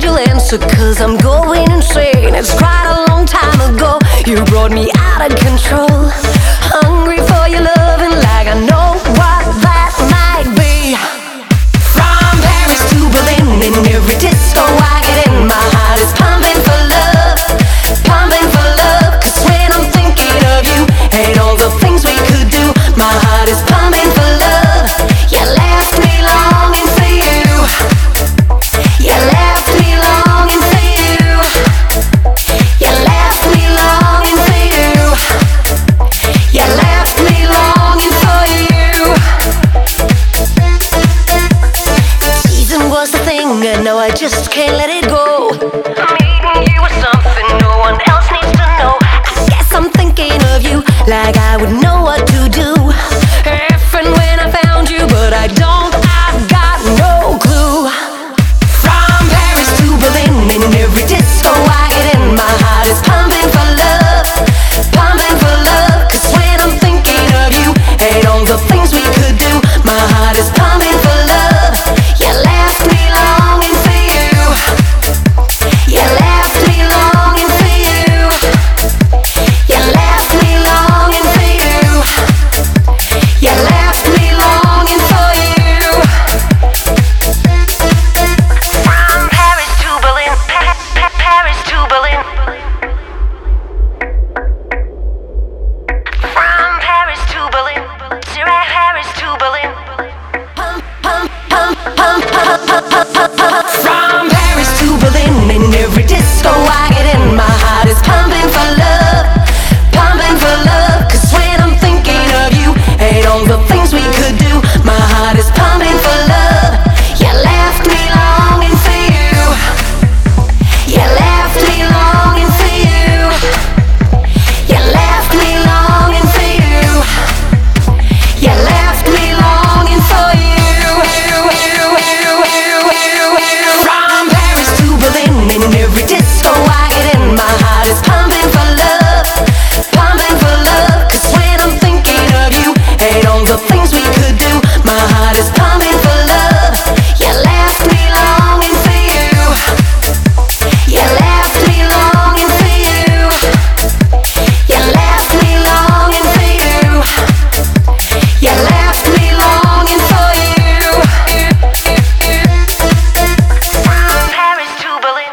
closer, cause I'm going insane. It's quite a long time ago. You brought me out of control. Can't let it go. Meeting you was something no one else needs to know. I guess I'm thinking of you like I would know Berlin. Pump, pump, pump, pump, pump, pump, pump, pump.